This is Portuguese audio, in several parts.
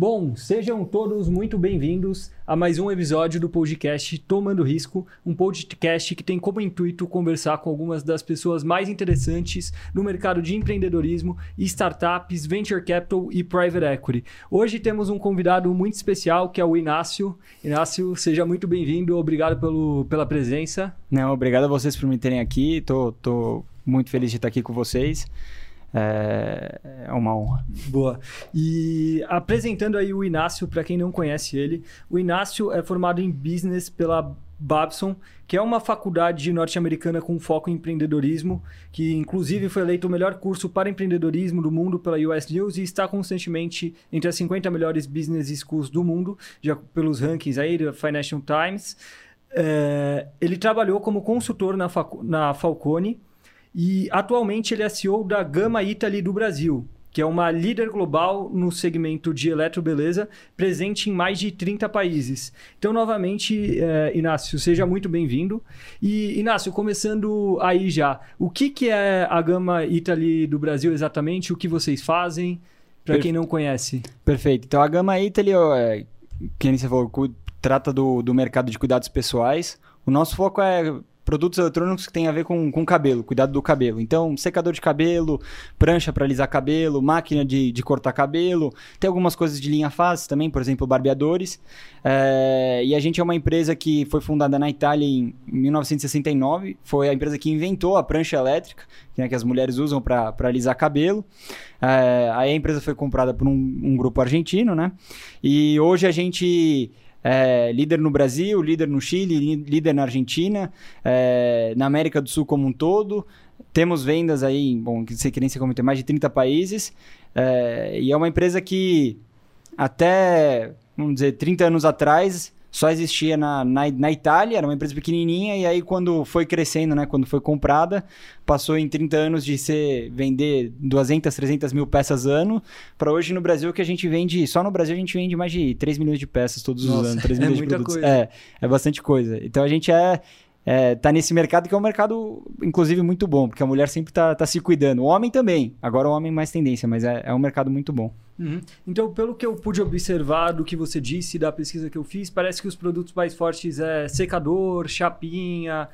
Bom, sejam todos muito bem-vindos a mais um episódio do podcast Tomando Risco, um podcast que tem como intuito conversar com algumas das pessoas mais interessantes no mercado de empreendedorismo, startups, venture capital e private equity. Hoje temos um convidado muito especial que é o Inácio. Inácio, seja muito bem-vindo, obrigado pelo, pela presença. Não, obrigado a vocês por me terem aqui, tô, tô muito feliz de estar aqui com vocês. É, é uma honra. Boa. E apresentando aí o Inácio, para quem não conhece ele, o Inácio é formado em Business pela Babson, que é uma faculdade norte-americana com foco em empreendedorismo, que inclusive foi eleito o melhor curso para empreendedorismo do mundo pela US News e está constantemente entre as 50 melhores business schools do mundo, já pelos rankings aí da Financial Times. É, ele trabalhou como consultor na, na Falcone, e atualmente ele é CEO da Gama Italy do Brasil, que é uma líder global no segmento de eletrobeleza, presente em mais de 30 países. Então, novamente, é, Inácio, seja muito bem-vindo. E, Inácio, começando aí já, o que, que é a Gama Italy do Brasil exatamente? O que vocês fazem? Para quem não conhece. Perfeito. Então, a Gama Italy, é, quem você falou, trata do, do mercado de cuidados pessoais. O nosso foco é produtos eletrônicos que têm a ver com, com cabelo, cuidado do cabelo. Então, secador de cabelo, prancha para alisar cabelo, máquina de, de cortar cabelo. Tem algumas coisas de linha fácil também, por exemplo, barbeadores. É, e a gente é uma empresa que foi fundada na Itália em 1969. Foi a empresa que inventou a prancha elétrica, né, que as mulheres usam para alisar cabelo. É, aí a empresa foi comprada por um, um grupo argentino, né? E hoje a gente é, líder no Brasil, líder no Chile, líder na Argentina, é, na América do Sul como um todo. Temos vendas aí, bom, que você queria se comentar, mais de 30 países. É, e é uma empresa que até, vamos dizer, 30 anos atrás só existia na, na, na, Itália, era uma empresa pequenininha, e aí quando foi crescendo, né, quando foi comprada, passou em 30 anos de ser, vender 200, 300 mil peças ano, para hoje no Brasil que a gente vende, só no Brasil a gente vende mais de 3 milhões de peças todos Nossa, os anos, 3 é milhões de produtos. Coisa. É, é bastante coisa. Então a gente é, é, tá nesse mercado que é um mercado, inclusive, muito bom, porque a mulher sempre tá, tá se cuidando. O homem também. Agora o homem mais tendência, mas é, é um mercado muito bom. Uhum. Então, pelo que eu pude observar do que você disse, da pesquisa que eu fiz, parece que os produtos mais fortes é secador, chapinha,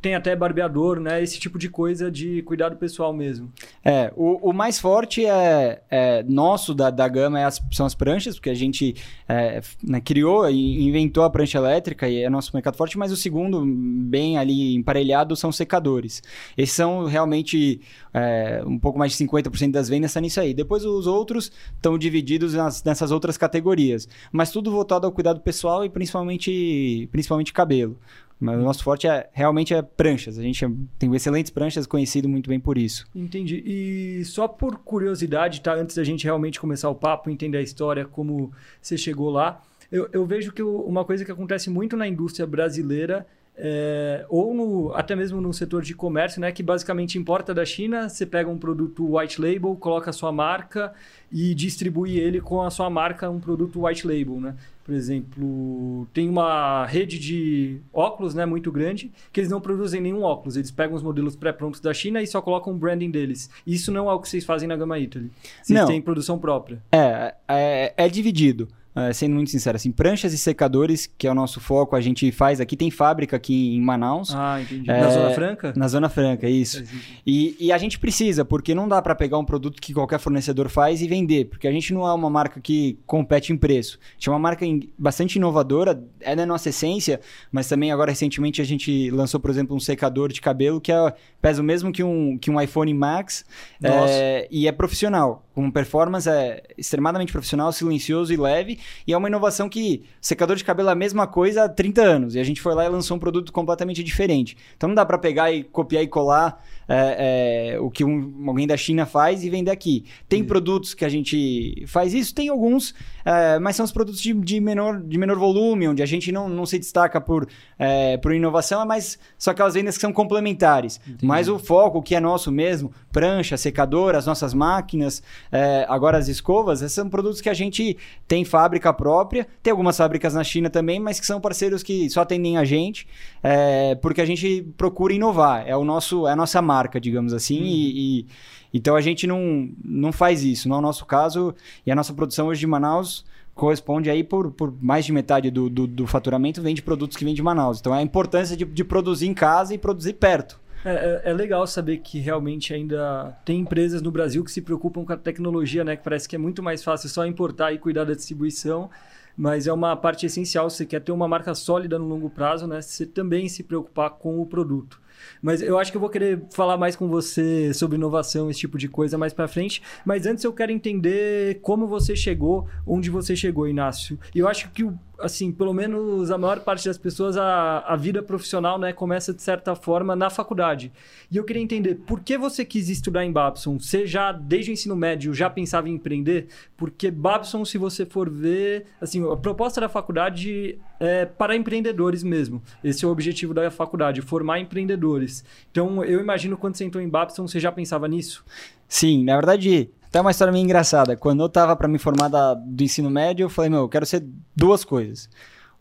tem até barbeador, né? Esse tipo de coisa de cuidado pessoal mesmo. É, o, o mais forte é, é nosso da, da gama é as, são as pranchas, porque a gente é, né, criou e inventou a prancha elétrica e é nosso mercado forte, mas o segundo, bem ali emparelhado, são secadores. Esses são realmente é, um pouco mais de 50% das vendas está nisso aí. Depois os outros estão divididos nas, nessas outras categorias, mas tudo voltado ao cuidado pessoal e principalmente, principalmente cabelo. Mas o nosso forte é realmente é pranchas. A gente tem excelentes pranchas, conhecido muito bem por isso. Entendi. E só por curiosidade, tá? Antes da gente realmente começar o papo, entender a história, como você chegou lá, eu, eu vejo que uma coisa que acontece muito na indústria brasileira é, ou no, até mesmo no setor de comércio, né, que basicamente importa da China, você pega um produto white label, coloca a sua marca e distribui ele com a sua marca um produto white label, né? Por exemplo, tem uma rede de óculos né, muito grande que eles não produzem nenhum óculos. Eles pegam os modelos pré-prontos da China e só colocam o branding deles. Isso não é o que vocês fazem na Gama Italy. Vocês não. têm produção própria. É, é, é dividido. Uh, sendo muito sincero, assim, pranchas e secadores, que é o nosso foco, a gente faz aqui, tem fábrica aqui em Manaus. Ah, entendi. É, na Zona Franca? Na Zona Franca, isso. E, e, a gente precisa, porque não dá para pegar um produto que qualquer fornecedor faz e vender, porque a gente não é uma marca que compete em preço. A gente é uma marca bastante inovadora, é da nossa essência, mas também agora recentemente a gente lançou, por exemplo, um secador de cabelo que é, pesa o mesmo que um, que um iPhone Max é, e é profissional, com performance é extremadamente profissional, silencioso e leve e é uma inovação que secador de cabelo é a mesma coisa há 30 anos. E a gente foi lá e lançou um produto completamente diferente. Então não dá para pegar e copiar e colar é, é, o que um, alguém da China faz e vender aqui. Tem Sim. produtos que a gente faz isso, tem alguns, é, mas são os produtos de, de, menor, de menor volume, onde a gente não, não se destaca por, é, por inovação, é mas são aquelas vendas que são complementares. Entendi. Mas o foco, o que é nosso mesmo, prancha, secador, as nossas máquinas, É, agora, as escovas, esses são produtos que a gente tem fábrica própria, tem algumas fábricas na China também, mas que são parceiros que só atendem a gente, é, porque a gente procura inovar. É, o nosso, é a nossa marca, digamos assim, hum. e, e, então a gente não, não faz isso. No nosso caso, e a nossa produção hoje de Manaus corresponde aí por, por mais de metade do, do, do, faturamento vem de produtos que vêm de Manaus. Então é a importância de, de produzir em casa e produzir perto. É, é, é, legal saber que realmente ainda tem empresas no Brasil que se preocupam com a tecnologia, né? Que parece que é muito mais fácil só importar e cuidar da distribuição, mas é uma parte essencial. Se você quer ter uma marca sólida no longo prazo, né? Você também se preocupar com o produto. Mas eu acho que eu vou querer falar mais com você sobre inovação, esse tipo de coisa mais para frente. Mas antes eu quero entender como você chegou, onde você chegou, Inácio. E eu acho que o assim, pelo menos a maior parte das pessoas, a, a vida profissional né, começa de certa forma na faculdade. E eu queria entender, por que você quis estudar em Babson? Você já, desde o ensino médio, já pensava em empreender? Porque Babson, se você for ver, assim, a proposta da faculdade é para empreendedores mesmo. Esse é o objetivo da faculdade, formar empreendedores. Então, eu imagino quando você entrou em Babson, você já pensava nisso? Sim, na verdade, até uma história meio engraçada. Quando eu tava para me formar da, do ensino médio, eu falei, meu, eu quero ser duas coisas.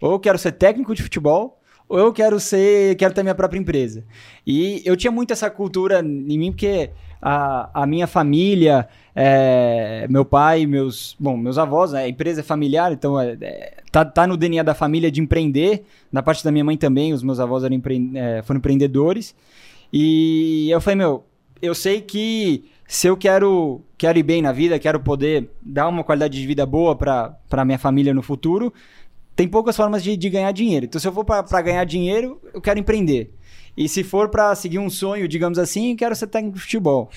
Ou eu quero ser técnico de futebol, ou eu quero ser, quero ter minha própria empresa. E eu tinha muito essa cultura em mim, porque a, a minha família, é, meu pai, meus, bom, meus avós, né, a empresa é familiar, então é, é, tá, tá no DNA da família de empreender. Na parte da minha mãe também, os meus avós eram empre, é, foram empreendedores. E eu falei, meu, eu sei que se eu quero, quero ir bem na vida, quero poder dar uma qualidade de vida boa para minha família no futuro, tem poucas formas de, de ganhar dinheiro. Então, se eu for para ganhar dinheiro, eu quero empreender. E se for para seguir um sonho, digamos assim, quero ser técnico de futebol.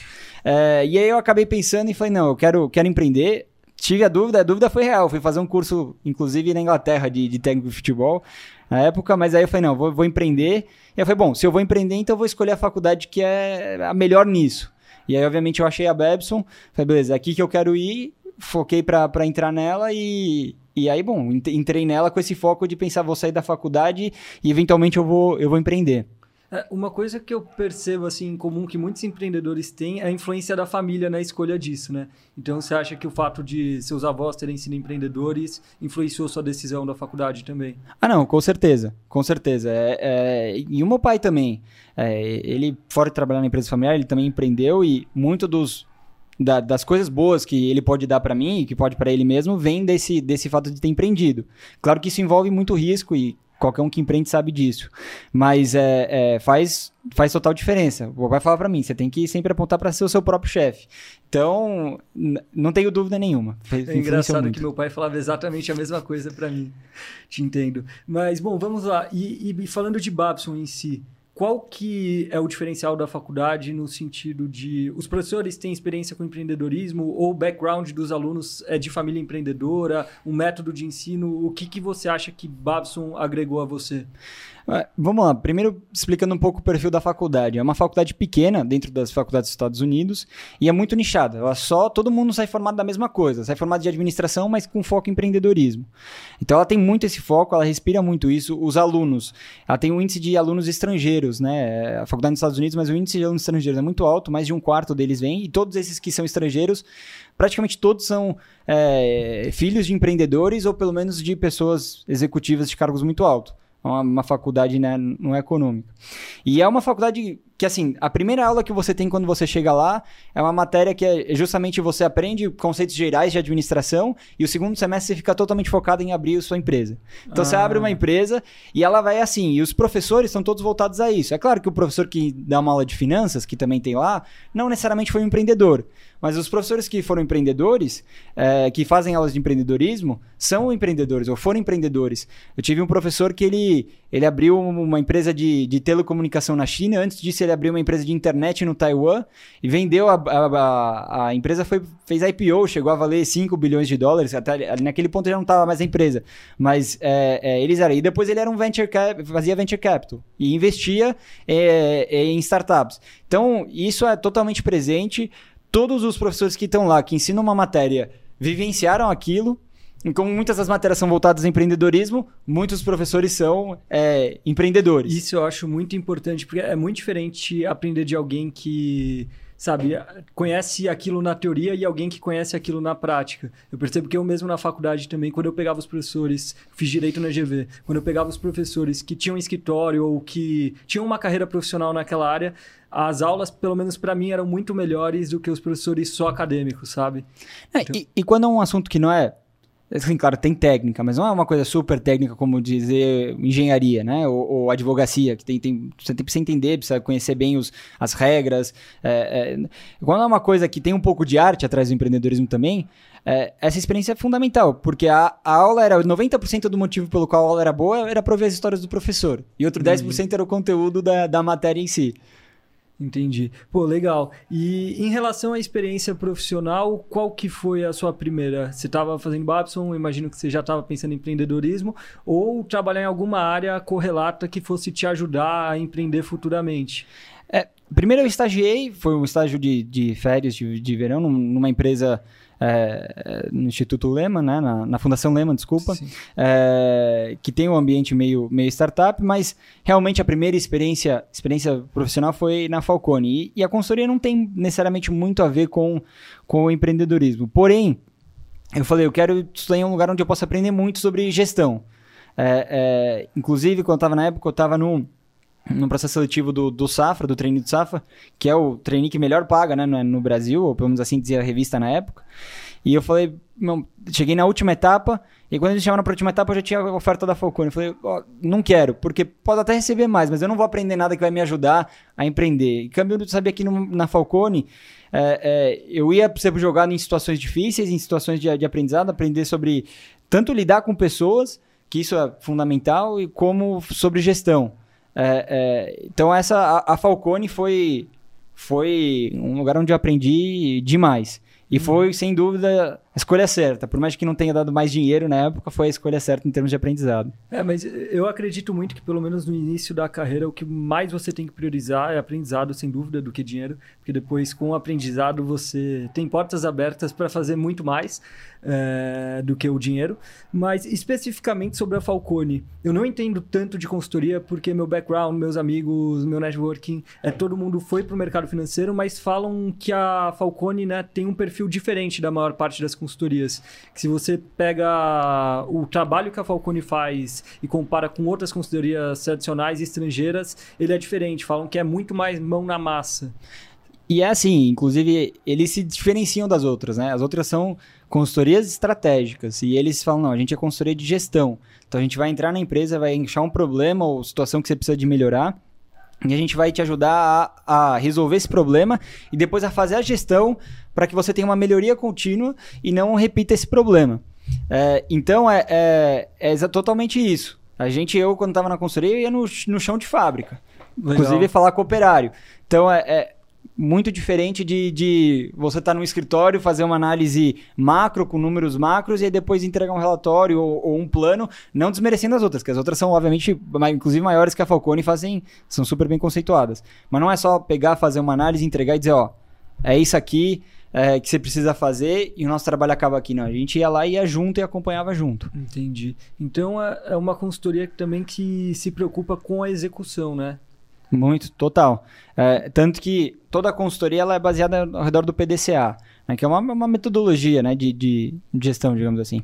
É, e aí eu acabei pensando e falei, não, eu quero, quero empreender. Tive a dúvida, a dúvida foi real. Fui fazer um curso, inclusive, na Inglaterra, de, de técnico de futebol na época, mas aí eu falei, não, vou, vou empreender. E eu falei, bom, se eu vou empreender, então eu vou escolher a faculdade que é a melhor nisso. E aí, obviamente, eu achei a Babson, falei, beleza, é aqui que eu quero ir, foquei para entrar nela e, e aí, bom, entrei nela com esse foco de pensar, vou sair da faculdade e eventualmente eu vou, eu vou empreender. É, uma coisa que eu percebo assim em comum que muitos empreendedores têm é a influência da família na escolha disso, né? Então você acha que o fato de seus avós terem sido empreendedores influenciou sua decisão da faculdade também? Ah, não, com certeza, com certeza. É, é... E o meu pai também. É, ele, fora de trabalhar na empresa familiar, ele também empreendeu e muito dos da, das coisas boas que ele pode dar para mim e que pode para ele mesmo vem desse, desse fato de ter empreendido. Claro que isso envolve muito risco e Qualquer um que empreende sabe disso. Mas é, é faz, faz total diferença. O papai fala para mim, você tem que sempre apontar para ser o seu próprio chefe. Então, não tenho dúvida nenhuma. É engraçado muito. que meu pai falava exatamente a mesma coisa para mim. Te entendo. Mas, bom, vamos lá. E, e falando de Babson em si, qual que é o diferencial da faculdade no sentido de os professores têm experiência com empreendedorismo ou o background dos alunos é de família empreendedora, um método de ensino? O que, que você acha que Babson agregou a você? É, vamos lá, primeiro explicando um pouco o perfil da faculdade. É uma faculdade pequena dentro das faculdades dos Estados Unidos e é muito nichada. Ela só todo mundo sai formado da mesma coisa, sai formado de administração, mas com foco em empreendedorismo. Então ela tem muito esse foco, ela respira muito isso. Os alunos, ela tem um índice de alunos estrangeiros, né? A faculdade dos Estados Unidos, mas o índice de alunos estrangeiros é muito alto, mais de um quarto deles vem e todos esses que são estrangeiros praticamente todos são é, filhos de empreendedores ou pelo menos de pessoas executivas de cargos muito altos uma, uma faculdade né, não é econômica. E é uma faculdade que assim, a primeira aula que você tem quando você chega lá é uma matéria que é justamente você aprende conceitos gerais de administração e o segundo semestre você fica totalmente focado em abrir a sua empresa. Então ah. você abre uma empresa e ela vai assim, e os professores são todos voltados a isso. É claro que o professor que dá uma aula de finanças, que também tem lá, não necessariamente foi um empreendedor, mas os professores que foram empreendedores, é, que fazem aulas de empreendedorismo, são empreendedores ou foram empreendedores. Eu tive um professor que ele, ele abriu uma empresa de, de telecomunicação na China, antes disso ele abriu uma empresa de internet no Taiwan e vendeu a, a, a, empresa foi, fez IPO, chegou a valer 5 bilhões de dólares, até naquele ponto já não estava mais a empresa, mas é, é, eles eram, e depois ele era um venture cap, fazia venture capital e investia é, é em startups. Então, isso é totalmente presente, todos os professores que estão lá, que ensinam uma matéria, vivenciaram aquilo, e como muitas das matérias são voltadas ao empreendedorismo, muitos professores são é, empreendedores. Isso eu acho muito importante, porque é muito diferente aprender de alguém que sabe, conhece aquilo na teoria e alguém que conhece aquilo na prática. Eu percebo que eu mesmo na faculdade também, quando eu pegava os professores, fiz direito na GV, quando eu pegava os professores que tinham escritório ou que tinham uma carreira profissional naquela área, as aulas, pelo menos para mim, eram muito melhores do que os professores só acadêmicos, sabe? É, então... e, e quando é um assunto que não é Assim, claro, tem técnica, mas não é uma coisa super técnica como dizer engenharia, né? Ou, ou advocacia, que tem, tem, você tem que entender, precisa conhecer bem os, as regras. É, é, quando é uma coisa que tem um pouco de arte atrás do empreendedorismo também, é, essa experiência é fundamental, porque a, a aula era 90% do motivo pelo qual a aula era boa era para ouvir as histórias do professor, e outro 10% uhum. era o conteúdo da, da matéria em si. Entendi. Pô, legal. E em relação à experiência profissional, qual que foi a sua primeira? Você estava fazendo Babson, imagino que você já estava pensando em empreendedorismo, ou trabalhar em alguma área correlata que fosse te ajudar a empreender futuramente? É, primeiro eu estagiei, foi um estágio de, de férias de, de verão numa empresa é, no Instituto Lehman, né, na, na Fundação Lehman, desculpa, é, que tem um ambiente meio, meio startup, mas realmente a primeira experiência, experiência profissional foi na Falcone. E, e a consultoria não tem necessariamente muito a ver com, com o empreendedorismo. Porém, eu falei, eu quero estudar em um lugar onde eu possa aprender muito sobre gestão. É, é inclusive, quando eu estava na época, eu estava no no processo seletivo do, do Safra, do treino do Safra, que é o treino que melhor paga né, no, Brasil, ou pelo menos assim dizia a revista na época. E eu falei, não, cheguei na última etapa, e quando eles chamaram para a última etapa, eu já tinha a oferta da Falcone. Eu falei, oh, não quero, porque pode até receber mais, mas eu não vou aprender nada que vai me ajudar a empreender. E câmbio, eu sabia que no, na Falcone, é, é, eu ia ser jogado em situações difíceis, em situações de, de aprendizado, aprender sobre tanto lidar com pessoas, que isso é fundamental, e como sobre gestão. É, é, então essa a, a, Falcone foi foi um lugar onde eu aprendi demais. E uhum. foi, sem dúvida, escolha certa. Por mais que não tenha dado mais dinheiro na época, foi a escolha certa em termos de aprendizado. É, mas eu acredito muito que, pelo menos no início da carreira, o que mais você tem que priorizar é aprendizado, sem dúvida, do que dinheiro. Porque depois, com o aprendizado, você tem portas abertas para fazer muito mais é, do que o dinheiro. Mas, especificamente sobre a Falcone, eu não entendo tanto de consultoria, porque meu background, meus amigos, meu networking, é todo mundo foi para o mercado financeiro, mas falam que a Falcone né, tem um perfil diferente da maior parte das consultorias. Que se você pega o trabalho que a Falcone faz e compara com outras consultorias tradicionais e estrangeiras, ele é diferente. Falam que é muito mais mão na massa. E é assim, inclusive, eles se diferenciam das outras, né? As outras são consultorias estratégicas e eles falam, não, a gente é consultoria de gestão. Então a gente vai entrar na empresa, vai achar um problema ou situação que você precisa de melhorar e a gente vai te ajudar a, a resolver esse problema e depois a fazer a gestão para que você tenha uma melhoria contínua e não repita esse problema. É, então é, é, é, totalmente isso. A gente, eu, quando estava na consultoria, eu ia no, no chão de fábrica. Legal. Inclusive falar com o operário. Então é, é muito diferente de, de você estar tá no escritório, fazer uma análise macro com números macros e depois entregar um relatório ou, ou, um plano, não desmerecendo as outras, que as outras são, obviamente, inclusive maiores que a Falcone fazem, são super bem conceituadas. Mas não é só pegar, fazer uma análise, entregar e dizer, ó, é isso aqui, é, que você precisa fazer e o nosso trabalho acaba aqui. Não, a gente ia lá, ia junto e acompanhava junto. Entendi. Então é, é uma consultoria também que se preocupa com a execução, né? Muito, total. É, tanto que toda a consultoria ela é baseada ao redor do PDCA, né, que é uma, uma metodologia né, de, de, gestão, digamos assim,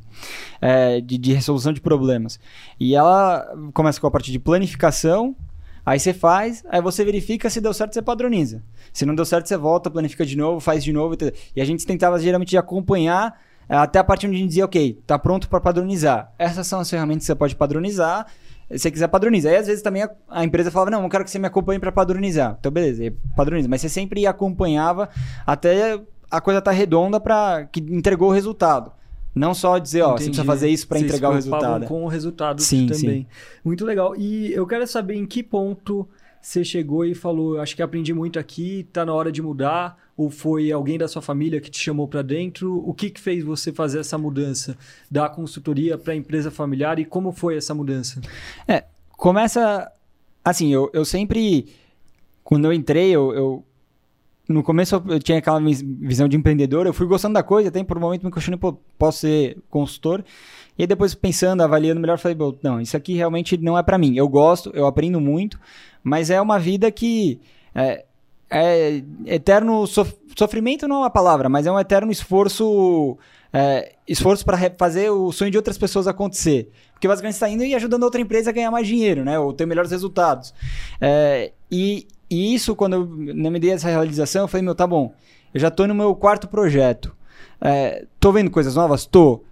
é, de, de resolução de problemas. E ela começa com a parte de planificação, Aí você faz, aí você verifica se deu certo, você padroniza. Se não deu certo, você volta, planifica de novo, faz de novo. E a gente tentava geralmente acompanhar eh, até a partir onde a gente dizia, ok, tá pronto para padronizar. Essas são as ferramentas que você pode padronizar. Se você quiser padronizar. Aí às vezes também a, a empresa falava, não, eu quero que você me acompanhe para padronizar. Então beleza, padroniza. Mas você sempre acompanhava até a coisa tá redonda para que entregou o resultado. Não só dizer, ó, Entendi. você precisa fazer isso para entregar o resultado. com o resultado sim, também. Sim. Muito legal. E eu quero saber em que ponto você chegou e falou, acho que aprendi muito aqui, tá na hora de mudar, ou foi alguém da sua família que te chamou para dentro? O que que fez você fazer essa mudança da consultoria para a empresa familiar e como foi essa mudança? É, começa assim, eu, eu sempre quando eu entrei, eu, eu no começo eu tinha aquela visão de empreendedor, eu fui gostando da coisa, até por um momento me questionei, pô, posso ser consultor? E aí depois pensando, avaliando melhor, falei, não, isso aqui realmente não é para mim. Eu gosto, eu aprendo muito, mas é uma vida que é, é eterno sof sofrimento não é uma palavra, mas é um eterno esforço é, esforço para fazer o sonho de outras pessoas acontecer. Porque basicamente está indo e ajudando outra empresa a ganhar mais dinheiro, né? Ou ter melhores resultados. É, e, e, isso, quando eu me dei essa realização, eu falei, meu, tá bom, eu já estou no meu quarto projeto. É, tô vendo coisas novas? Tô.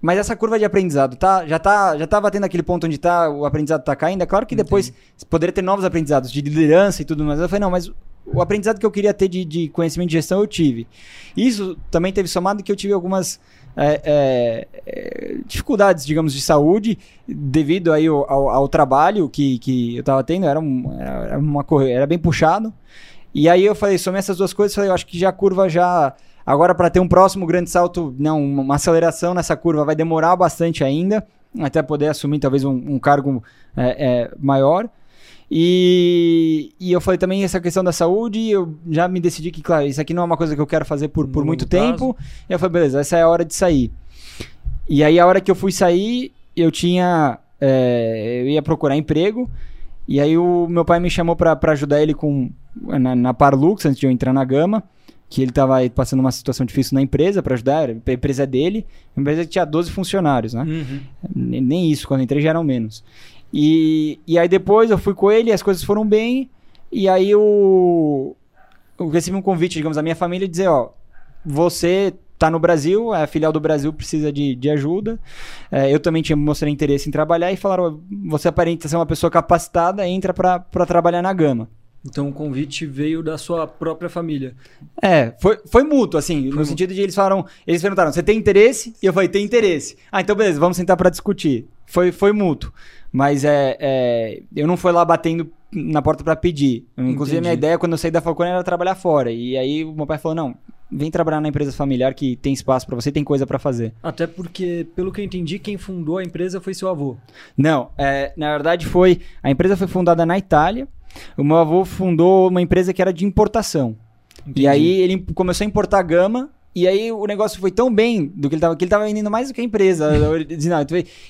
Mas essa curva de aprendizado tá, já tá, já tá batendo aquele ponto onde tá, o aprendizado tá caindo. É claro que depois Entendi. poderia ter novos aprendizados de liderança e tudo mais. Eu falei, não, mas o aprendizado que eu queria ter de, de conhecimento de gestão eu tive. Isso também teve somado que eu tive algumas é, é, é dificuldades, digamos, de saúde devido aí ao, ao, ao trabalho que, que eu estava tendo. Era, um, era, uma, era bem puxado. E aí eu falei, somei essas duas coisas, falei, eu acho que já a curva já... Agora, para ter um próximo grande salto, não, uma aceleração nessa curva vai demorar bastante ainda, até poder assumir talvez um, um cargo é, é, maior. E, e eu falei também essa questão da saúde, eu já me decidi que, claro, isso aqui não é uma coisa que eu quero fazer por, por muito tempo. E eu falei, beleza, essa é a hora de sair. E aí, a hora que eu fui sair, eu tinha. É, eu ia procurar emprego. E aí, o meu pai me chamou para ajudar ele com na, na Parlux, antes de eu entrar na Gama. Que ele estava passando uma situação difícil na empresa para ajudar. A empresa é dele. A empresa tinha 12 funcionários, né? Uhum. Nem isso, quando entrei já eram menos. E, e aí depois eu fui com ele, as coisas foram bem. E aí eu, eu recebi um convite, digamos, da minha família dizer, ó, você tá no Brasil, a filial do Brasil precisa de, de ajuda. É, eu também tinha mostrado interesse em trabalhar e falaram, você aparenta ser uma pessoa capacitada, entra para trabalhar na Gama. Então o convite veio da sua própria família. É, foi, foi mútuo, assim, foi no mútuo. sentido de eles falaram, eles perguntaram, você tem interesse? E eu falei, tem interesse. Ah, então beleza, vamos sentar para discutir. Foi, foi mútuo. Mas é, é, eu não fui lá batendo na porta para pedir. Inclusive, a minha ideia quando eu saí da Falcone era trabalhar fora. E aí o meu pai falou: não, vem trabalhar na empresa familiar que tem espaço para você, tem coisa para fazer. Até porque, pelo que eu entendi, quem fundou a empresa foi seu avô. Não, é, na verdade foi. A empresa foi fundada na Itália. O meu avô fundou uma empresa que era de importação. Entendi. E aí ele começou a importar gama e aí o negócio foi tão bem do que ele tava, que ele tava vendendo mais do que a empresa.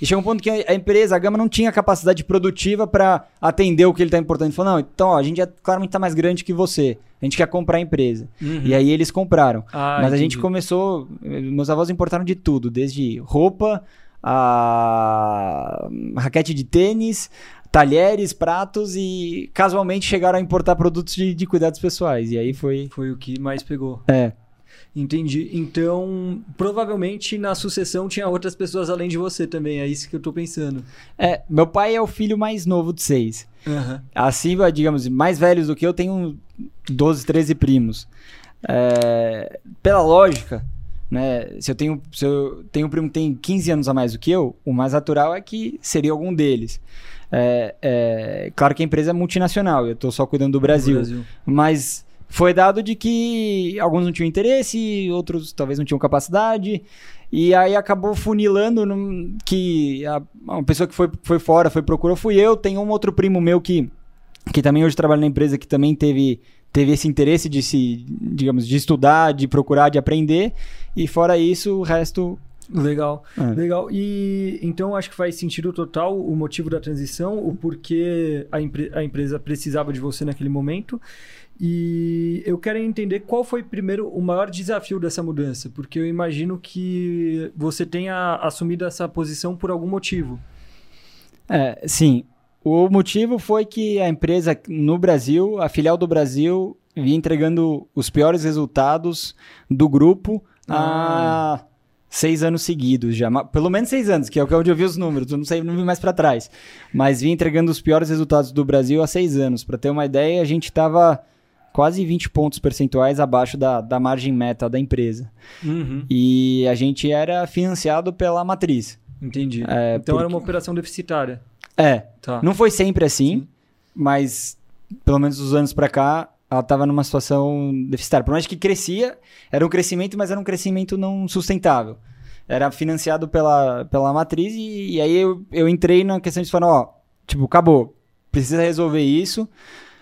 e chegou um ponto que a empresa, a Gama, não tinha capacidade produtiva para atender o que ele tá importando. Ele falou: não, então, ó, a gente é, claramente tá mais grande que você. A gente quer comprar a empresa. Uhum. E aí eles compraram. Ah, Mas entendi. a gente começou. Meus avós importaram de tudo, desde roupa, a raquete de tênis, talheres, pratos e casualmente chegaram a importar produtos de, de cuidados pessoais. E aí foi. Foi o que mais pegou. É. Entendi. Então, provavelmente na sucessão tinha outras pessoas além de você também. É isso que eu tô pensando. É, meu pai é o filho mais novo de seis. Uhum. Acima, digamos, mais velhos do que eu, tenho 12, 13 primos. É, pela lógica, né? Se eu tenho, se eu tenho um primo que tem 15 anos a mais do que eu, o mais natural é que seria algum deles. É, é, claro que a empresa é multinacional, eu estou só cuidando do Brasil, do Brasil. Mas foi dado de que alguns não tinham interesse, outros talvez não tinham capacidade. E aí acabou funilando no, que a, uma pessoa que foi, foi fora, foi procurou, fui eu. Tem um outro primo meu que, que também hoje trabalha na empresa, que também teve, teve esse interesse de se, digamos, de estudar, de procurar, de aprender. E fora isso, o resto Legal, é. legal. E então acho que faz sentido total o motivo da transição, o porquê a, a empresa precisava de você naquele momento. E eu quero entender qual foi primeiro o maior desafio dessa mudança, porque eu imagino que você tenha assumido essa posição por algum motivo. É, sim. O motivo foi que a empresa no Brasil, a filial do Brasil, vinha entregando os piores resultados do grupo ah. há seis anos seguidos já. Pelo menos seis anos, que é onde eu vi os números. Eu não sei, não vi mais para trás. Mas vinha entregando os piores resultados do Brasil há seis anos. Para ter uma ideia, a gente estava quase 20 pontos percentuais abaixo da, da margem meta da empresa. Uhum. E a gente era financiado pela matriz. Entendi. É, então porque... era uma operação deficitária. É. Tá. Não foi sempre assim, Sim. mas pelo menos dos anos para cá, ela estava numa situação deficitária. Por mais que crescia, era um crescimento, mas era um crescimento não sustentável. Era financiado pela, pela matriz e, e aí eu, eu entrei na questão de falar, ó, tipo, acabou, precisa resolver isso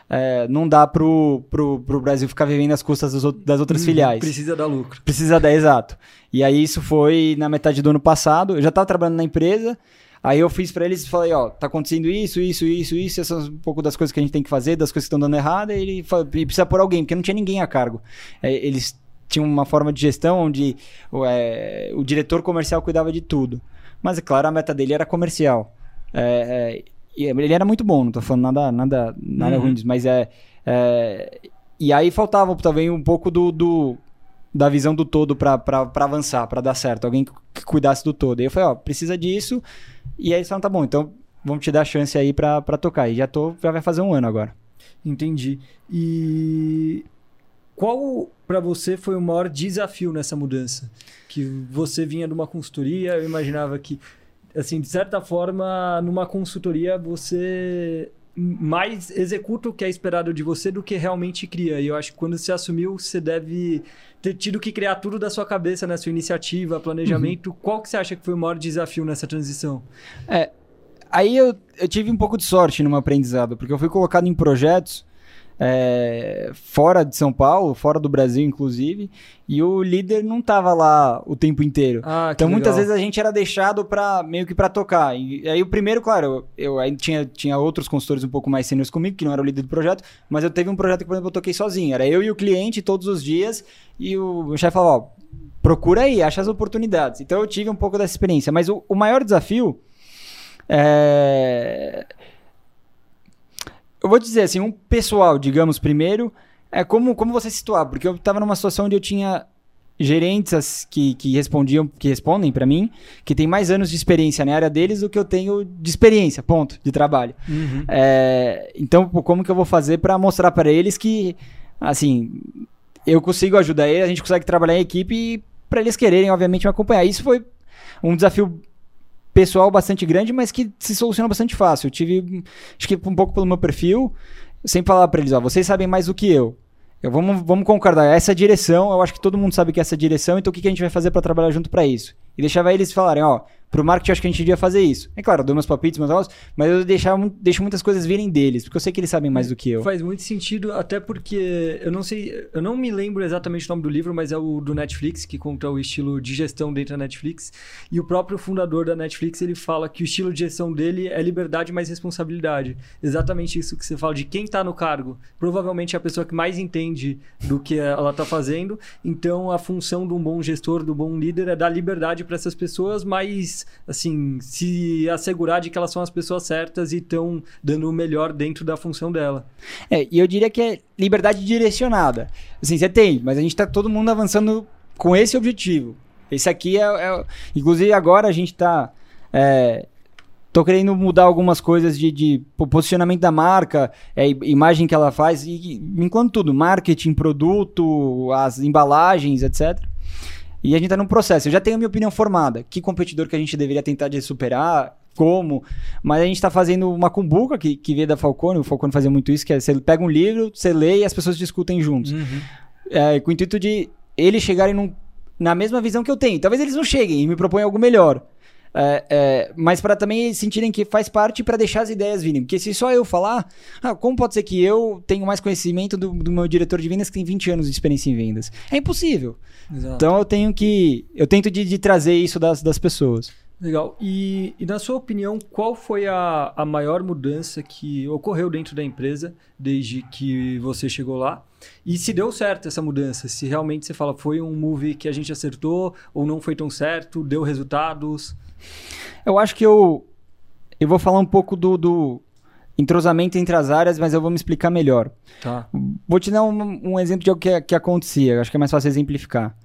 é, não dá pro, pro, pro Brasil ficar vivendo as custas das, das outras hum, filiais. Precisa dar lucro. Precisa dar, exato. E aí isso foi na metade do ano passado. Eu já estava trabalhando na empresa, Aí eu fiz para eles e falei, ó, tá acontecendo isso, isso, isso, isso, essas são um pouco das coisas que a gente tem que fazer, das coisas que estão dando errado, e ele falou, e precisa pôr alguém, porque não tinha ninguém a cargo. É, eles tinham uma forma de gestão onde é, o diretor comercial cuidava de tudo. Mas, é claro, a meta dele era comercial. É, é, ele era muito bom, não tô falando nada, nada, nada uhum. ruim disso, mas é, é, E aí faltava também um pouco do, do da visão do todo para avançar, para dar certo. Alguém que cuidasse do todo. E eu falei, ó, precisa disso. E aí eles falaram, tá bom, então vamos te dar a chance aí para tocar. E já tô, já vai fazer um ano agora. Entendi. E qual para você foi o maior desafio nessa mudança? Que você vinha de uma consultoria, eu imaginava que assim, de certa forma, numa consultoria você mais executa o que é esperado de você do que realmente cria. E eu acho que quando você assumiu, você deve ter tido que criar tudo da sua cabeça, né? Sua iniciativa, planejamento. Uhum. Qual que você acha que foi o maior desafio nessa transição? É, aí eu, eu tive um pouco de sorte no meu aprendizado, porque eu fui colocado em projetos é, fora de São Paulo, fora do Brasil, inclusive, e o líder não estava lá o tempo inteiro. Ah, então muitas legal. vezes a gente era deixado para meio que para tocar. E aí o primeiro, claro, eu, eu tinha, tinha outros consultores um pouco mais seniors comigo, que não era o líder do projeto, mas eu teve um projeto que, por exemplo, eu toquei sozinho. Era eu e o cliente todos os dias, e o, o chefe falou: ó, procura aí, acha as oportunidades. Então eu tive um pouco dessa experiência. Mas o, o maior desafio é eu vou dizer assim, um pessoal, digamos, primeiro, é como, como você situar, porque eu estava numa situação onde eu tinha gerentes que, que respondiam, que respondem para mim, que tem mais anos de experiência na área deles do que eu tenho de experiência, ponto, de trabalho. Uhum. É, então, como que eu vou fazer para mostrar para eles que, assim, eu consigo ajudar eles, a gente consegue trabalhar em equipe para eles quererem, obviamente, me acompanhar. Isso foi um desafio pessoal bastante grande, mas que se soluciona bastante fácil. Eu tive, acho que um pouco pelo meu perfil, sempre falava para eles, ó, vocês sabem mais do que eu. eu vamos, vamos concordar, essa direção, eu acho que todo mundo sabe que é essa direção, então o que, que a gente vai fazer para trabalhar junto para isso? E deixava eles falarem, ó, Pro marketing, acho que a gente devia fazer isso. É claro, eu dou meus palpites, meus negócios, mas eu deixo muitas coisas virem deles, porque eu sei que eles sabem mais do que eu. Faz muito sentido, até porque eu não sei, eu não me lembro exatamente o nome do livro, mas é o do Netflix, que conta o estilo de gestão dentro da Netflix. E o próprio fundador da Netflix, ele fala que o estilo de gestão dele é liberdade mais responsabilidade. Exatamente isso que você fala, de quem está no cargo. Provavelmente é a pessoa que mais entende do que ela está fazendo. Então, a função de um bom gestor, do bom líder, é dar liberdade para essas pessoas, mas assim, se assegurar de que elas são as pessoas certas e estão dando o melhor dentro da função dela. É, e eu diria que é liberdade direcionada. Assim, você tem, mas a gente está todo mundo avançando com esse objetivo. Esse aqui é. é inclusive, agora a gente está. É, tô querendo mudar algumas coisas de, de posicionamento da marca, é, imagem que ela faz, e, incluindo tudo, marketing, produto, as embalagens, etc. E a gente tá num processo. Eu já tenho a minha opinião formada. Que competidor que a gente deveria tentar de superar, como. Mas a gente está fazendo uma cumbuca que, que veio da Falcone. O Falcone fazia muito isso, que é você pega um livro, você lê e as pessoas discutem juntos. Uhum. É, com o intuito de eles chegarem num, na mesma visão que eu tenho. Talvez eles não cheguem e me proponham algo melhor. É, é, mas para também sentirem que faz parte para deixar as ideias virem. Porque se só eu falar, ah, como pode ser que eu tenho mais conhecimento do, do, meu diretor de vendas que tem 20 anos de experiência em vendas? É impossível. Exato. Então eu tenho que. Eu tento de, de trazer isso das, das pessoas. Legal. E, e, na sua opinião, qual foi a, a maior mudança que ocorreu dentro da empresa desde que você chegou lá? E se deu certo essa mudança? Se realmente você fala foi um move que a gente acertou ou não foi tão certo, deu resultados? Eu acho que eu, eu vou falar um pouco do, do entrosamento entre as áreas, mas eu vou me explicar melhor. Tá. Vou te dar um, um exemplo de algo que, que acontecia, acho que é mais fácil exemplificar.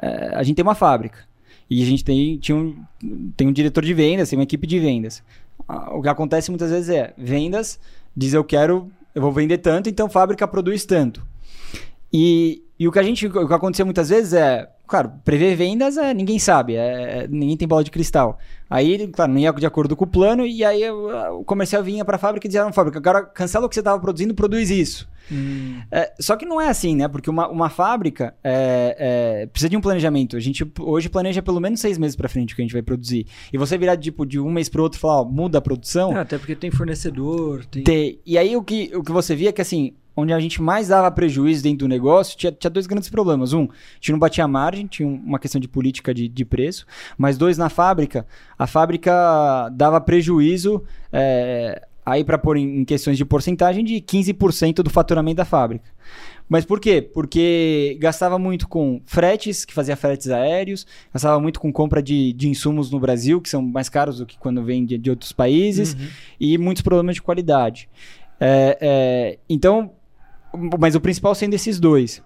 É, a gente tem uma fábrica e a gente tem, tinha um, tem um diretor de vendas, tem uma equipe de vendas. O que acontece muitas vezes é, vendas diz eu quero, eu vou vender tanto, então fábrica produz tanto. E, e o que a gente, o que acontecia muitas vezes é, Claro, prever vendas é, ninguém sabe, é, ninguém tem bola de cristal. Aí, claro, não ia de acordo com o plano, e aí o comercial vinha para a fábrica e dizia: não, fábrica, agora cancela o que você estava produzindo, produz isso. Hum. É, só que não é assim, né? Porque uma, uma fábrica é, é, precisa de um planejamento. A gente hoje planeja pelo menos seis meses para frente o que a gente vai produzir. E você virar tipo, de um mês para outro e falar, ó, muda a produção. É, até porque tem fornecedor. Tem... tem... E aí o que, o que você via é que assim, onde a gente mais dava prejuízo dentro do negócio, tinha, tinha dois grandes problemas. Um, a gente não batia margem, tinha uma questão de política de, de preço. Mas dois, na fábrica, a fábrica dava prejuízo, é, aí para pôr em, questões de porcentagem, de 15% do faturamento da fábrica. Mas por quê? Porque gastava muito com fretes, que fazia fretes aéreos, gastava muito com compra de, de insumos no Brasil, que são mais caros do que quando vem de, de outros países, uhum. e muitos problemas de qualidade. É, é, então, mas o principal sendo esses dois.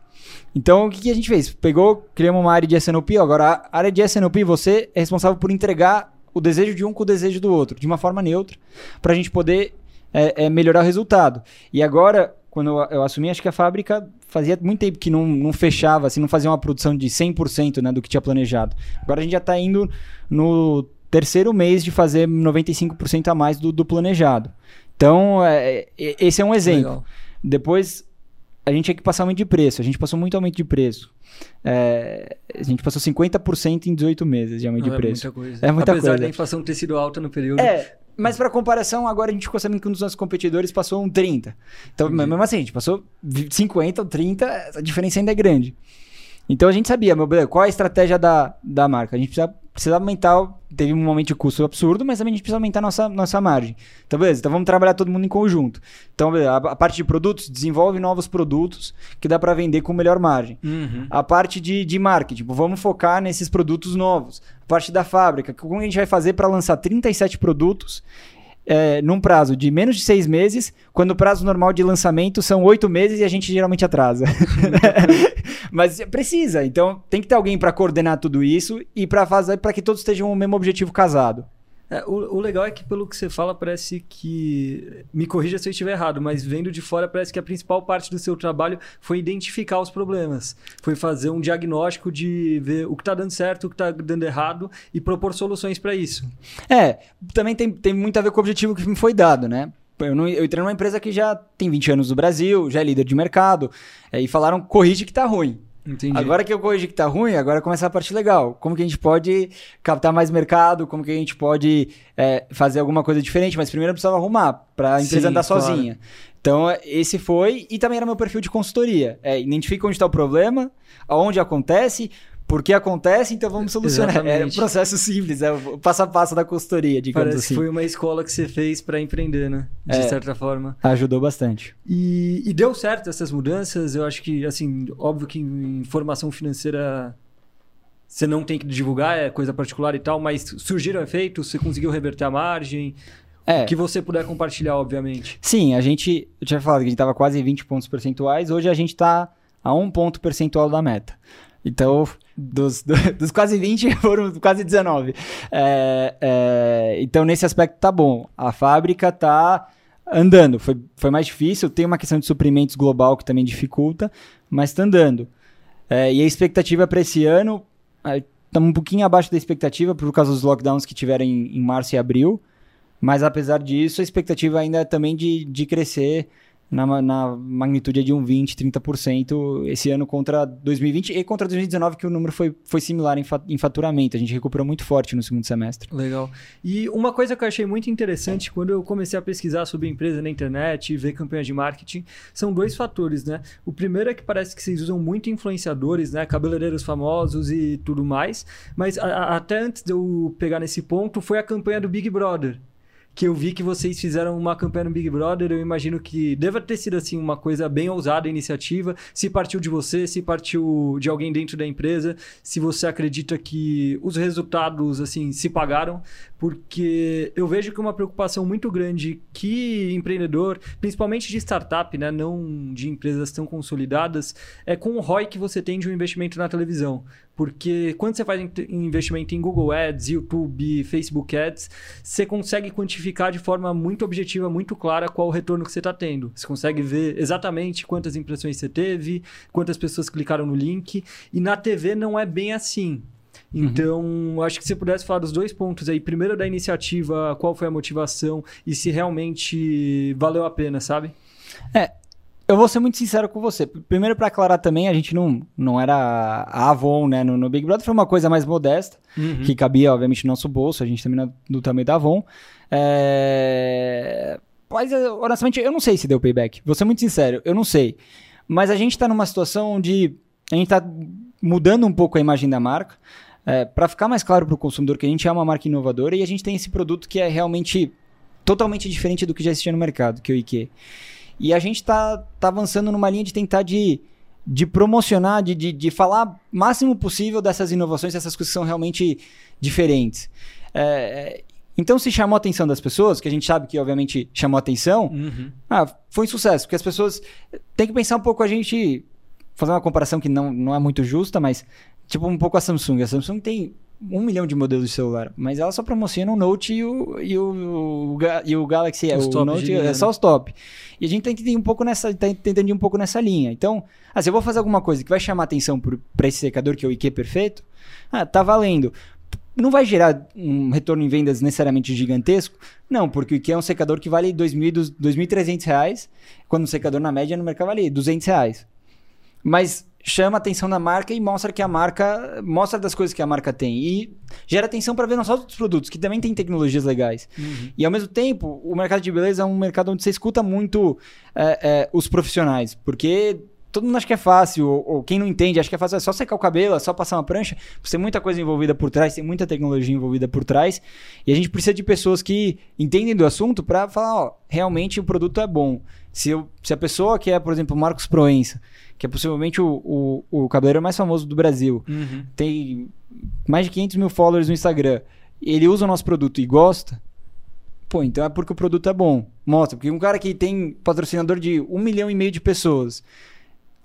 Então, o que, que, a gente fez? Pegou, criamos uma área de SNOP. Agora, a área de SNOP, você é responsável por entregar o desejo de um com o desejo do outro, de uma forma neutra, para a gente poder é, é, melhorar o resultado. E agora, quando eu, eu, assumi, acho que a fábrica fazia muito tempo que não, não fechava, assim, não fazia uma produção de 100% né, do que tinha planejado. Agora a gente já está indo no terceiro mês de fazer 95% a mais do, do planejado. Então, é, é, esse é um exemplo. Legal. Depois, a gente tinha que passar aumento de preço. A gente passou muito aumento de preço. É, a gente passou 50% em 18 meses de aumento Não, de preço. É muita coisa. É muita Apesar coisa. da inflação ter sido alta no período. É, mas para comparação, agora a gente ficou sabendo que um dos nossos competidores passou um 30. Então, Entendi. mesmo assim, a gente passou 50 ou 30, a diferença ainda é grande. Então a gente sabia, meu bem, qual a estratégia da, da marca? A gente precisa, precisa aumentar, teve um momento de custo absurdo, mas também a gente precisa aumentar nossa, nossa margem. Então, beleza, então vamos trabalhar todo mundo em conjunto. Então, beleza, a, a parte de produtos, desenvolve novos produtos que dá para vender com melhor margem. Uhum. A parte de, de marketing, tipo, vamos focar nesses produtos novos. A parte da fábrica, como a gente vai fazer para lançar 37 produtos é, num prazo de menos de seis meses, quando o prazo normal de lançamento são oito meses e a gente geralmente atrasa. Mas precisa, então tem que ter alguém para coordenar tudo isso e para fazer para que todos estejam o mesmo objetivo casado. É, o, o, legal é que, pelo que você fala, parece que. Me corrija se eu estiver errado, mas vendo de fora, parece que a principal parte do seu trabalho foi identificar os problemas. Foi fazer um diagnóstico de ver o que está dando certo, o que está dando errado e propor soluções para isso. É, também tem, tem muito a ver com o objetivo que me foi dado, né? Eu, não, eu entrei numa empresa que já tem 20 anos no Brasil, já é líder de mercado, é, e falaram: corrige que está ruim. Entendi. Agora que eu corrigi que tá ruim, agora começa a parte legal. Como que a gente pode captar mais mercado? Como que a gente pode é, fazer alguma coisa diferente? Mas primeiro eu precisava arrumar para a empresa Sim, andar claro. sozinha. Então, esse foi. E também era meu perfil de consultoria. É, identifica onde está o problema, aonde acontece, porque acontece, então vamos solucionar. Exatamente. É um processo simples, é o passo a passo da consultoria, digamos Parece assim. que foi uma escola que você fez para empreender, né? De é, certa forma. Ajudou bastante. E, e, deu certo essas mudanças. Eu acho que, assim, óbvio que informação financeira você não tem que divulgar, é coisa particular e tal, mas surgiram efeitos, você conseguiu reverter a margem. É. Que você puder compartilhar, obviamente. Sim, a gente. Eu tinha falado que a gente estava quase 20 pontos percentuais, hoje a gente está a um ponto percentual da meta. Então, dos, dos quase 20 foram quase 19. É, é, então, nesse aspecto tá bom. A fábrica tá andando. Foi, foi mais difícil. Tem uma questão de suprimentos global que também dificulta, mas está andando. É, e a expectativa para esse ano estamos um pouquinho abaixo da expectativa por causa dos lockdowns que tiveram em, em março e abril. Mas apesar disso, a expectativa ainda é também de, de crescer na, na magnitude de um 20, 30% esse ano contra 2020 e contra 2019, que o número foi, foi similar em, em faturamento. A gente recuperou muito forte no segundo semestre. Legal. E uma coisa que eu achei muito interessante quando eu comecei a pesquisar sobre a empresa na internet e ver campanhas de marketing, são dois fatores, né? O primeiro é que parece que vocês usam muito influenciadores, né? Cabeleireiros famosos e tudo mais. Mas a, a, até antes de eu pegar nesse ponto, foi a campanha do Big Brother que eu vi que vocês fizeram uma campanha no Big Brother, eu imagino que deva ter sido assim uma coisa bem ousada iniciativa. Se partiu de você, se partiu de alguém dentro da empresa, se você acredita que os resultados assim se pagaram, porque eu vejo que uma preocupação muito grande que empreendedor, principalmente de startup, né, não de empresas tão consolidadas, é com o ROI que você tem de um investimento na televisão. Porque quando você faz investimento em Google Ads, YouTube, Facebook Ads, você consegue quantificar de forma muito objetiva, muito clara qual o retorno que você está tendo. Você consegue ver exatamente quantas impressões você teve, quantas pessoas clicaram no link. E na TV não é bem assim. Uhum. Então, uhum. acho que se você pudesse falar dos dois pontos aí. Primeiro da iniciativa, qual foi a motivação e se realmente valeu a pena, sabe? É, eu vou ser muito sincero com você. Primeiro, para aclarar também, a gente não, não era a Avon, né? No, no Big Brother foi uma coisa mais modesta, uhum. que cabia, obviamente, no nosso bolso. A gente também no, do tamanho da Avon. É... Mas, eh, honestamente, eu não sei se deu payback. Vou ser muito sincero, eu não sei. Mas a gente está numa situação onde a gente está mudando um pouco a imagem da marca. É, para ficar mais claro para o consumidor que a gente é uma marca inovadora e a gente tem esse produto que é realmente totalmente diferente do que já existia no mercado, que é o IQ. E a gente está tá avançando numa linha de tentar de, de promocionar, de, de, de falar o máximo possível dessas inovações, dessas coisas que são realmente diferentes. É, então, se chamou a atenção das pessoas, que a gente sabe que obviamente chamou a atenção, Uhum. ah, foi um sucesso, porque as pessoas têm que pensar um pouco a gente fazer uma comparação que não, não é muito justa, mas tipo um pouco a Samsung. A Samsung tem um milhão de modelos de celular, mas ela só promociona o Note e o, e o, e o Galaxy. é, Os o Note é né? só os top. E a gente tem que ir um pouco nessa, tá tentando ir um pouco nessa linha. Então, ah, se eu vou fazer alguma coisa que vai chamar atenção para esse secador, que é o IQ perfeito, ah, tá valendo. Não vai gerar um retorno em vendas necessariamente gigantesco? Não, porque o IQ é um secador que vale R$ 2.000, 2.300 reais, quando um secador na média no mercado vale 200 reais. Mas chama a atenção da marca e mostra que a marca mostra das coisas que a marca tem e gera atenção para ver nossos outros produtos que também têm tecnologias legais Uhum. e ao mesmo tempo o mercado de beleza é um mercado onde você escuta muito é, é, os profissionais porque todo mundo acha que é fácil ou, ou quem não entende acha que é fácil é só secar o cabelo é só passar uma prancha você tem muita coisa envolvida por trás tem muita tecnologia envolvida por trás e a gente precisa de pessoas que entendem do assunto para falar ó realmente o produto é bom se, eu- se a pessoa que é por exemplo o Marcos Proença que é possivelmente o, o, o cabeleireiro mais famoso do Brasil, Uhum. tem mais de 500 mil followers no Instagram, ele usa o nosso produto e gosta, pô, então é porque o produto é bom. Mostra, porque um cara que tem patrocinador de um milhão e meio de pessoas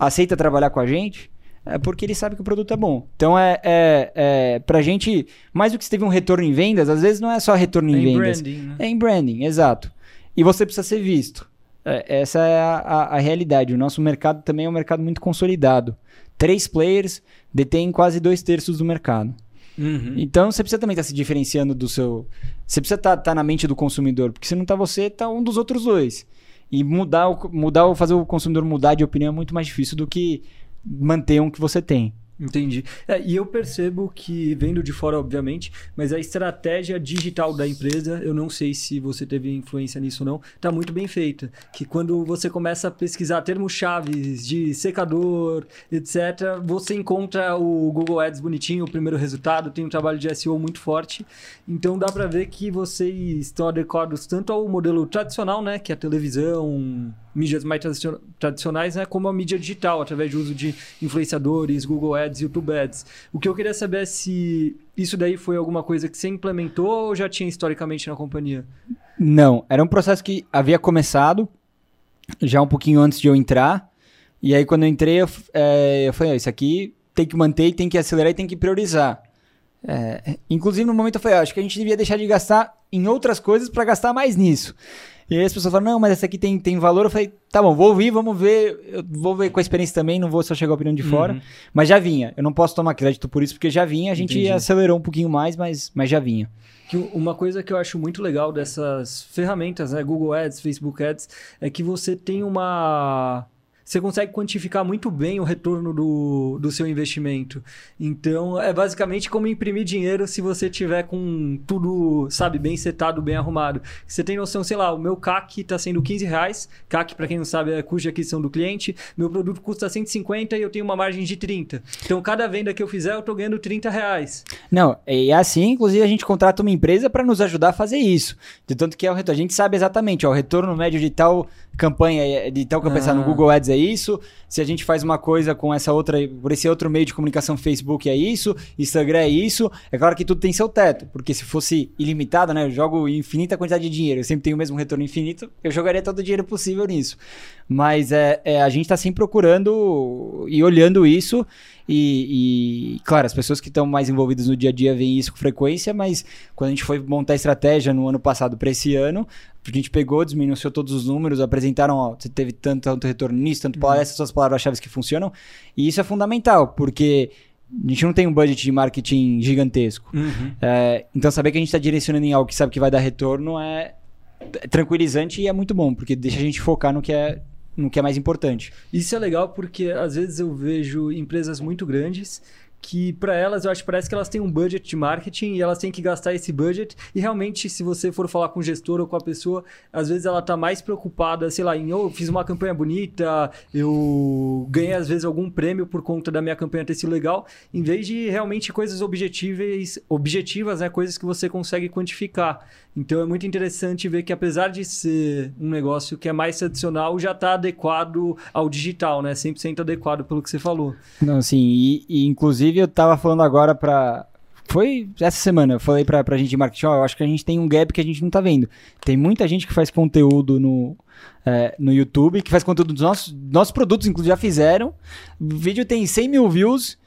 aceita trabalhar com a gente, é porque ele sabe que o produto é bom. Então é, é, é pra gente, mais do que se teve um retorno em vendas, às vezes não é só retorno em Em vendas. branding, né? É em branding, exato. E você precisa ser visto. É, essa é a, a- a realidade. O nosso mercado também é um mercado muito consolidado. Três players detêm quase dois terços do mercado. Uhum. Então você precisa também estar se diferenciando do seu. Você precisa estar, na mente do consumidor, porque se não tá você, tá um dos outros dois. E mudar, mudar fazer o consumidor mudar de opinião é muito mais difícil do que manter um que você tem. Entendi. É, e eu percebo que, vendo de fora, obviamente, mas a estratégia digital da empresa, eu não sei se você teve influência nisso ou não, tá muito bem feita. Que quando você começa a pesquisar termos-chave de secador, etc., você encontra o Google Ads bonitinho, o primeiro resultado, tem um trabalho de SEO muito forte. Então dá para ver que vocês estão adequados tanto ao modelo tradicional, né, que é a televisão, mídias mais tradicio- tradicionais, né, como a mídia digital, através do uso de influenciadores, Google Ads, YouTube Ads. O que eu queria saber é se isso daí foi alguma coisa que você implementou ou já tinha historicamente na companhia? Não, era um processo que havia começado já um pouquinho antes de eu entrar. E aí, quando eu entrei, eu, é, eu falei: "Ah, Isso aqui tem que manter, tem que acelerar e tem que priorizar. É, inclusive, no momento, eu falei: "Ah, Acho que a gente devia deixar de gastar em outras coisas para gastar mais nisso. E aí as pessoas falaram: Não, mas essa aqui tem, tem valor. Eu falei: Tá bom, vou ouvir, vamos ver. Eu vou ver com a experiência também, não vou só chegar a opinião de fora. Uhum. Mas já vinha. Eu não posso tomar crédito por isso, porque já vinha. A gente Entendi. acelerou um pouquinho mais, mas, mas já vinha. Que uma coisa que eu acho muito legal dessas ferramentas, né, Google Ads, Facebook Ads, é que você tem uma você consegue quantificar muito bem o retorno do, do seu investimento. Então, é basicamente como imprimir dinheiro se você tiver com tudo, sabe, bem setado, bem arrumado. Você tem noção, sei lá, o meu CAC está sendo 15 reais. CAC, para quem não sabe, é custo de aquisição do cliente. Meu produto custa 150 e eu tenho uma margem de 30. Então, cada venda que eu fizer, eu estou ganhando 30 reais. Não, e assim, inclusive, a gente contrata uma empresa para nos ajudar a fazer isso. De tanto que é o retorno. A gente sabe exatamente, ó, o retorno médio de tal campanha, é- de tal campanha Ah. no Google Ads é isso. Se a gente faz uma coisa com essa outra, por esse outro meio de comunicação, Facebook é isso, Instagram é isso. É claro que tudo tem seu teto, porque se fosse ilimitado, né? Eu jogo infinita quantidade de dinheiro, eu sempre tenho o mesmo retorno infinito, eu jogaria todo o dinheiro possível nisso. Mas é, é, a gente está sempre procurando e olhando isso. E, e, claro, as pessoas que estão mais envolvidas no dia a dia veem isso com frequência, mas quando a gente foi montar a estratégia no ano passado para esse ano, a gente pegou, desminuiu todos os números, apresentaram, ó, você teve tanto, tanto retorno nisso, tanto Uhum. essas são as palavras-chave que funcionam, e isso é fundamental, porque a gente não tem um budget de marketing gigantesco. É, então, saber que a gente está direcionando em algo que sabe que vai dar retorno é tranquilizante e é muito bom, porque deixa a gente focar no que é, no que é mais importante. Isso é legal porque às vezes eu vejo empresas muito grandes que para elas, eu acho que parece que elas têm um budget de marketing e elas têm que gastar esse budget. E realmente, se você for falar com o gestor ou com a pessoa, às vezes ela tá mais preocupada, sei lá, em oh, eu fiz uma campanha bonita, eu ganhei às vezes algum prêmio por conta da minha campanha ter sido legal, em vez de realmente coisas objetíveis, objetivas, né, coisas que você consegue quantificar. Então é muito interessante ver que apesar de ser um negócio que é mais tradicional, já está adequado ao digital, né? 100% adequado pelo que você falou. Não, sim, e, e inclusive eu estava falando agora para foi essa semana, eu falei pra, pra gente de marketing, ó, eu acho que a gente tem um gap que a gente não tá vendo. Tem muita gente que faz conteúdo no, é, no YouTube, que faz conteúdo dos nossos, nossos produtos, inclusive já fizeram. O vídeo tem 100 mil views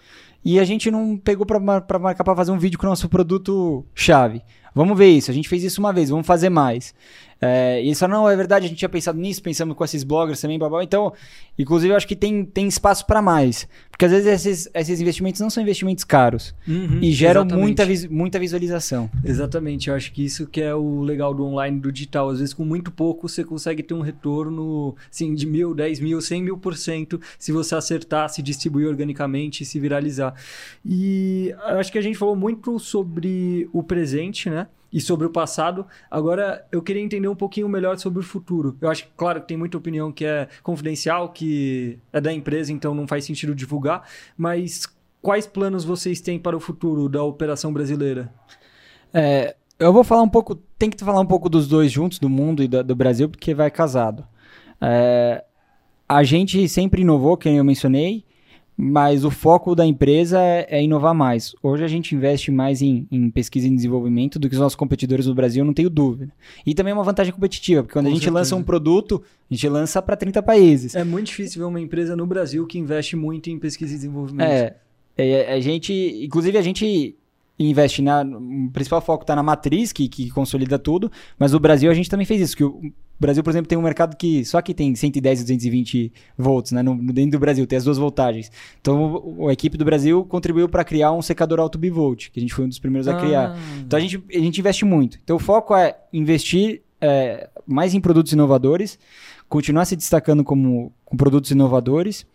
e a gente não pegou pra, pra marcar pra fazer um vídeo com o nosso produto chave. Vamos ver isso. A gente fez isso uma vez, vamos fazer mais. É, e isso não é verdade, a gente tinha pensado nisso, pensamos com esses bloggers também, blá, blá. Então, inclusive, eu acho que tem, tem espaço para mais. Porque às vezes esses, esses investimentos não são investimentos caros Uhum, e geram exatamente. muita, muita visualização. Exatamente, eu acho que isso que é o legal do online, do digital. Às vezes, com muito pouco, você consegue ter um retorno assim, de mil, dez mil, cem mil por cento se você acertar, se distribuir organicamente, se viralizar. E eu acho que a gente falou muito sobre o presente, né? E sobre o passado. Agora, eu queria entender um pouquinho melhor sobre o futuro. Eu acho que, claro, que tem muita opinião que é confidencial, que é da empresa, então não faz sentido divulgar. Mas quais planos vocês têm para o futuro da operação brasileira? É, eu vou falar um pouco, tem que falar um pouco dos dois juntos, do mundo e do Brasil, porque vai casado. É, a gente sempre inovou, que eu mencionei, mas o foco da empresa é, é inovar mais. Hoje a gente investe mais em, em pesquisa e desenvolvimento do que os nossos competidores do Brasil, não tenho dúvida. E também é uma vantagem competitiva, porque quando Com a gente certeza. lança um produto, a gente lança para 30 países. É muito difícil ver uma empresa no Brasil que investe muito em pesquisa e desenvolvimento. É, é, a gente, inclusive a gente investe na, o principal foco está na matriz que, que consolida tudo, mas o Brasil a gente também fez isso, que o Brasil, por exemplo, tem um mercado que só que tem 110 e 220 volts, né, no, dentro do Brasil, tem as duas voltagens. Então o- a equipe do Brasil contribuiu para criar um secador alto bivolt, que a gente foi um dos primeiros a criar. Ah, Então a gente, a gente investe muito. Então o foco é investir é, mais em produtos inovadores, continuar se destacando como com produtos inovadores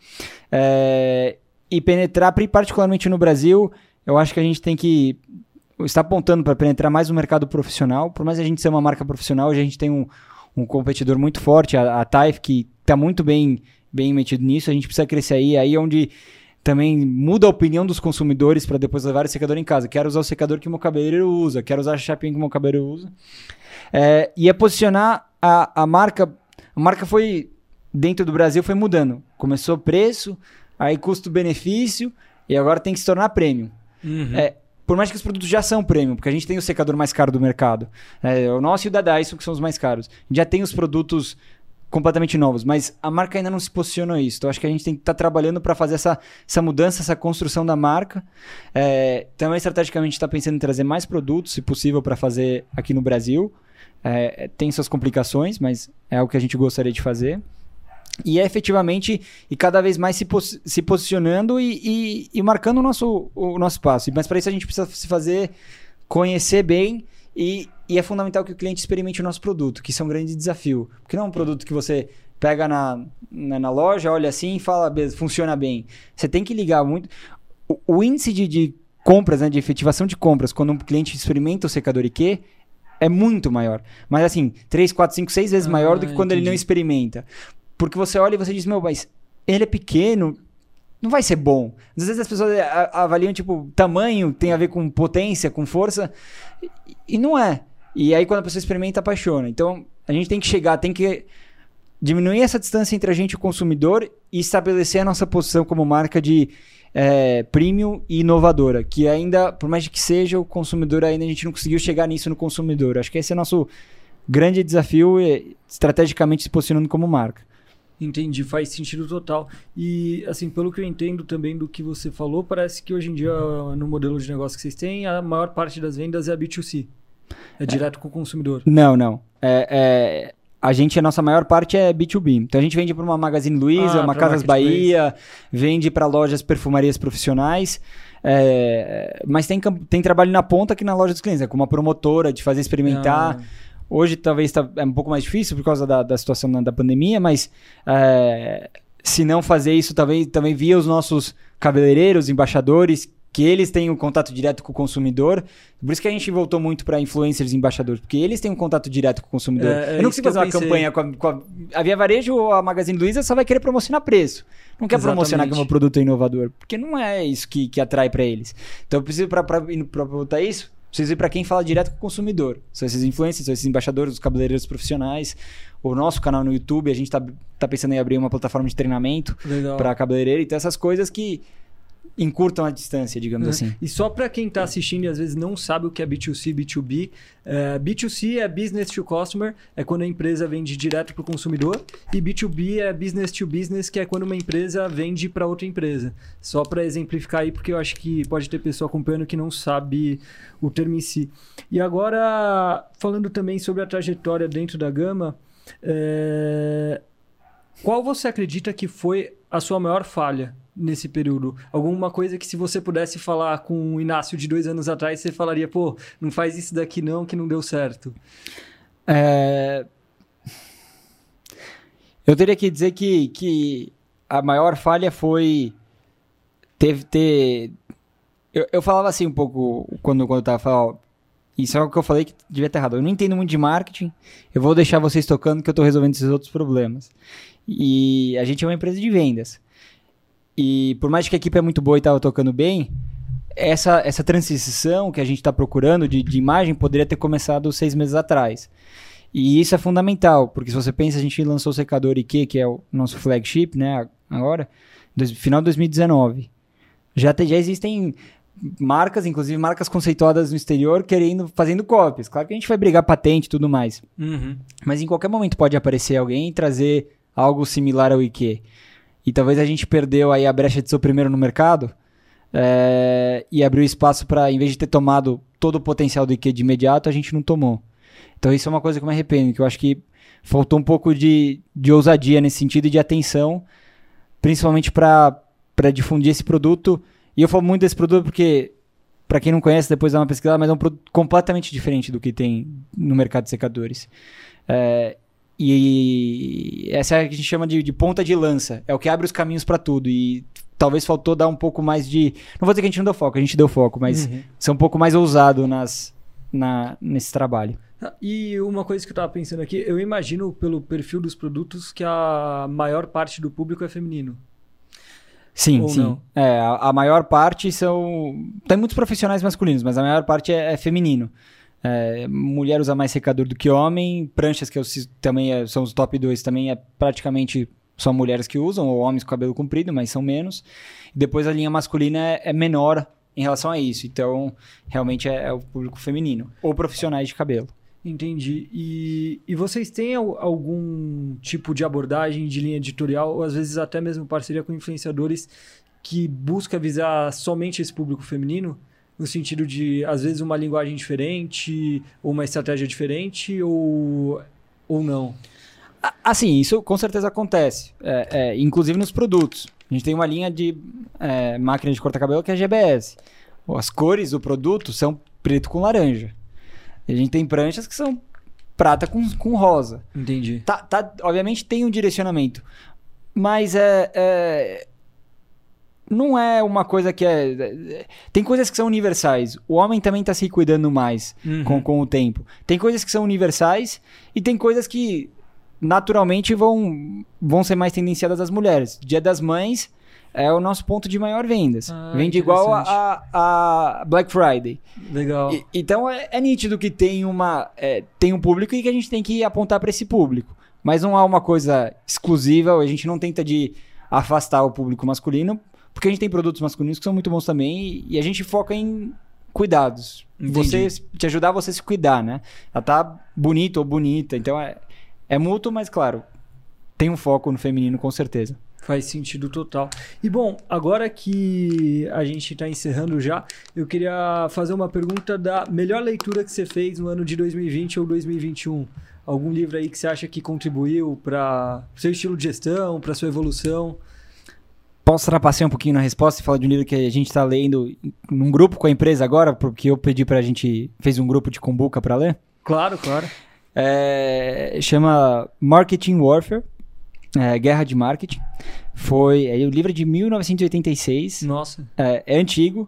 é, e penetrar, particularmente no Brasil, eu acho que a gente tem que está apontando para penetrar mais no mercado profissional. Por mais a gente ser uma marca profissional, hoje a gente tem um, um competidor muito forte, a, a Taif, que está muito bem, bem metido nisso. A gente precisa crescer aí, aí é onde também muda a opinião dos consumidores para depois levar o secador em casa. Quero usar o secador que o meu cabeleireiro usa, quero usar a chapinha que o meu cabeleireiro usa. É, e é posicionar a, a marca. A marca foi, dentro do Brasil, foi mudando. Começou preço, aí custo-benefício, e agora tem que se tornar premium. Uhum. É, por mais que os produtos já são premium, porque a gente tem o secador mais caro do mercado. É, o nosso e o da Dyson, que são os mais caros. Já tem os produtos completamente novos, mas a marca ainda não se posiciona a isso. Então acho que a gente tem que estar trabalhando para fazer essa, essa mudança, essa construção da marca. É, também estrategicamente está pensando em trazer mais produtos, se possível, para fazer aqui no Brasil. É, tem suas complicações, mas é o que a gente gostaria de fazer. E é efetivamente e cada vez mais se, pos- se posicionando e, e- e marcando o nosso, o nosso espaço. Mas para isso a gente precisa se fazer conhecer bem e, e é fundamental que o cliente experimente o nosso produto, que isso é um grande desafio. Porque não é um produto que você pega na, na, na loja, olha assim e fala, funciona bem. Você tem que ligar muito. O, o índice de, de compras, né, de efetivação de compras, quando um cliente experimenta o secador IQ, é muito maior. Mas assim, 3, 4, 5, 6 vezes Ah, maior do que quando ele não entendi. experimenta. Porque você olha e você diz, meu, mas ele é pequeno, não vai ser bom. Às vezes as pessoas a- avaliam, tipo, tamanho tem a ver com potência, com força, e, não é. E aí quando a pessoa experimenta, apaixona. Então, a gente tem que chegar, tem que diminuir essa distância entre a gente e o consumidor e estabelecer a nossa posição como marca de é, premium e inovadora, que ainda, por mais que seja, o consumidor ainda a gente não conseguiu chegar nisso no consumidor. Acho que esse é o nosso grande desafio, e, estrategicamente se posicionando como marca. Entendi, faz sentido total. E, assim, pelo que eu entendo também do que você falou, parece que hoje em dia, no modelo de negócio que vocês têm, a maior parte das vendas é a B2C. É direto com o consumidor. Não, não. É, é, a gente, a nossa maior parte é B2B. Então a gente vende para uma Magazine Luiza, Ah, uma Casas. Bahia, vende para lojas perfumarias profissionais. é, mas tem, tem trabalho na ponta aqui na loja dos clientes, é com uma promotora de fazer experimentar. Ah, Hoje talvez tá, é um pouco mais difícil por causa da, da situação da, da pandemia, mas é, se não fazer isso, talvez também via os nossos cabeleireiros, embaixadores que eles têm um contato direto com o consumidor. Por isso que a gente voltou muito para influencers e embaixadores, porque eles têm um contato direto com o consumidor. É, é eu não consigo fazer uma campanha com a, com a, a Via Varejo ou a Magazine Luiza só vai querer promocionar preço. Não quer promocionar que o meu Exatamente. produto é inovador, porque não é isso que, que atrai para eles. Então eu preciso para botar isso, preciso ir para quem fala direto com o consumidor. São esses influencers, são esses embaixadores, os cabeleireiros profissionais. O nosso canal no YouTube, a gente tá, tá pensando em abrir uma plataforma de treinamento para cabeleireiro. Então essas coisas que encurtam a distância, digamos Né? assim. E só para quem está assistindo e às vezes não sabe o que é B2C, B2B, é, B2C é business to customer, é quando a empresa vende direto para o consumidor, e B2B é business to business, que é quando uma empresa vende para outra empresa. Só para exemplificar aí, porque eu acho que pode ter pessoa acompanhando que não sabe o termo em si. E agora, falando também sobre a trajetória dentro da Gama, é, qual você acredita que foi a sua maior falha nesse período? Alguma coisa que se você pudesse falar com o Inácio de dois anos atrás, você falaria, pô, não faz isso daqui não, que não deu certo. É, Eu teria que dizer que, que a maior falha foi teve ter. Eu, eu falava assim um pouco quando, quando eu tava falando. Isso é o que eu falei que devia estar errado. Eu não entendo muito de marketing. Eu vou deixar vocês tocando que eu tô resolvendo esses outros problemas. E a gente é uma empresa de vendas. E por mais que a equipe é muito boa e tava tocando bem, essa, essa transição que a gente está procurando de, de imagem poderia ter começado seis meses atrás. E isso é fundamental, porque se você pensa, a gente lançou o secador IQ, que é o nosso flagship, né, agora, dois, final de 2019. Já, te- já existem marcas, inclusive marcas conceituadas no exterior, querendo, fazendo cópias. Claro que a gente vai brigar patente e tudo mais. Mas em qualquer momento pode aparecer alguém e trazer algo similar ao IQ. E talvez a gente perdeu aí a brecha de ser o primeiro no mercado é, e abriu espaço para, em vez de ter tomado todo o potencial do IQ de imediato, a gente não tomou. Então isso é uma coisa que eu me arrependo, que eu acho que faltou um pouco de, de ousadia nesse sentido e de atenção, principalmente para difundir esse produto. E eu falo muito desse produto porque, para quem não conhece, depois dá uma pesquisada, mas é um produto completamente diferente do que tem no mercado de secadores. É, e essa é a que a gente chama de, de ponta de lança. É o que abre os caminhos para tudo. E talvez faltou dar um pouco mais de. Não vou dizer que a gente não deu foco, a gente deu foco, mas Uhum. ser um pouco mais ousado nas, na, nesse trabalho. Ah, E uma coisa que eu tava pensando aqui, eu imagino pelo perfil dos produtos que a maior parte do público é feminino. Sim, Ou sim. não? É, a, a maior parte são. Tem muitos profissionais masculinos, mas a maior parte é, é feminino. É, mulher usa mais secador do que homem, pranchas que eu, também é- são os top 2 também é praticamente só mulheres que usam, ou homens com cabelo comprido, mas são menos. Depois a linha masculina é, é menor em relação a isso. Então, realmente é, é o público feminino. Ou profissionais de cabelo. Entendi. E, e vocês têm al- algum tipo de abordagem de linha editorial, ou às vezes até mesmo parceria com influenciadores que busca visar somente esse público feminino? No sentido de, às vezes, uma linguagem diferente, ou uma estratégia diferente, ou, ou não? Assim, isso com certeza acontece. É, é, inclusive nos produtos. A gente tem uma linha de é, máquina de cortar cabelo que é GBS. As cores do produto são preto com laranja. E a gente tem pranchas que são prata com, com rosa. Entendi. Tá, tá- obviamente tem um direcionamento. Mas é, é- Não é uma coisa que é. Tem coisas que são universais. O homem também tá se cuidando mais Uhum. com, com o tempo. Tem coisas que são universais e tem coisas que naturalmente vão, vão ser mais tendenciadas às mulheres. Dia das Mães é o nosso ponto de maior vendas. Ah, Vende igual a, a- a Black Friday. Legal. E- então é, é nítido que tem, uma, é, tem um público e que a gente tem que apontar para esse público. Mas não há uma coisa exclusiva, a gente não tenta de afastar o público masculino, porque a gente tem produtos masculinos que são muito bons também e, a gente foca em cuidados. Entendi. Você te ajudar você se cuidar, né? Ela tá bonito ou bonita, então é, é mútuo, mas claro, tem um foco no feminino com certeza. Faz sentido total. E bom, agora que a gente está encerrando já, eu queria fazer uma pergunta da melhor leitura que você fez no ano de 2020 ou 2021. Algum livro aí que você acha que contribuiu para seu estilo de gestão, para sua evolução? Posso trapacear um pouquinho na resposta e falar de um livro que a gente está lendo num grupo com a empresa agora, porque eu pedi pra gente, fez um grupo de Kumbuka para ler? Claro, claro. É, chama Marketing Warfare, é, Guerra de Marketing. Foi, é, o livro é de 1986, Nossa. é, é antigo,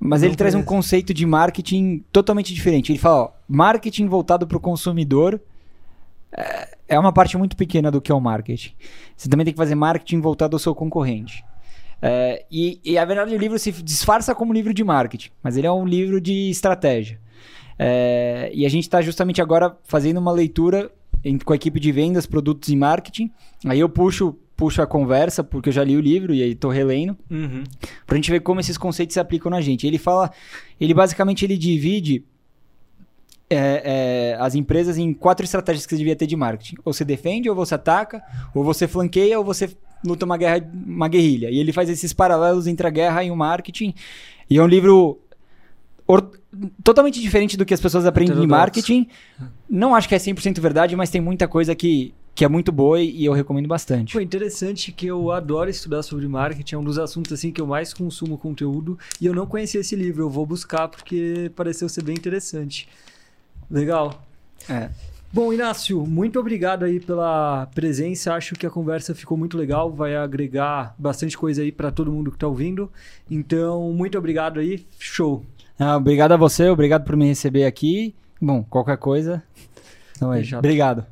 Mas Não ele traz um conceito de marketing totalmente diferente. Ele fala, ó, marketing voltado para o consumidor é- é uma parte muito pequena do que é o marketing. Você também tem que fazer marketing voltado ao seu concorrente. É, e, e a verdade o livro se disfarça como livro de marketing, mas ele é um livro de estratégia. É, e a gente está justamente agora fazendo uma leitura em- com a equipe de vendas, produtos e marketing. Aí eu puxo, puxo a conversa, porque eu já li o livro e aí estou relendo Uhum. pra gente ver como esses conceitos se aplicam na gente. Ele fala, ele basicamente ele divide é, é, as empresas em quatro estratégias que você devia ter de marketing. Ou você defende, ou você ataca, ou você flanqueia, ou você luta uma guerra, uma guerrilha. E ele faz esses paralelos entre a guerra e o marketing. E é um livro or- totalmente diferente do que as pessoas aprendem em marketing. Não acho que é 100% verdade, mas tem muita coisa que, que é muito boa e eu recomendo bastante. Foi interessante que eu adoro estudar sobre marketing, é um dos assuntos assim que eu mais consumo conteúdo e eu não conhecia esse livro, eu vou buscar porque pareceu ser bem interessante. Legal. É. Bom, Inácio, muito obrigado aí pela presença. Acho que a conversa ficou muito legal, vai agregar bastante coisa aí para todo mundo que tá ouvindo. Então, muito obrigado aí. Show. Ah, obrigado a você, obrigado por me receber aqui. Bom, qualquer coisa. Então é, obrigado.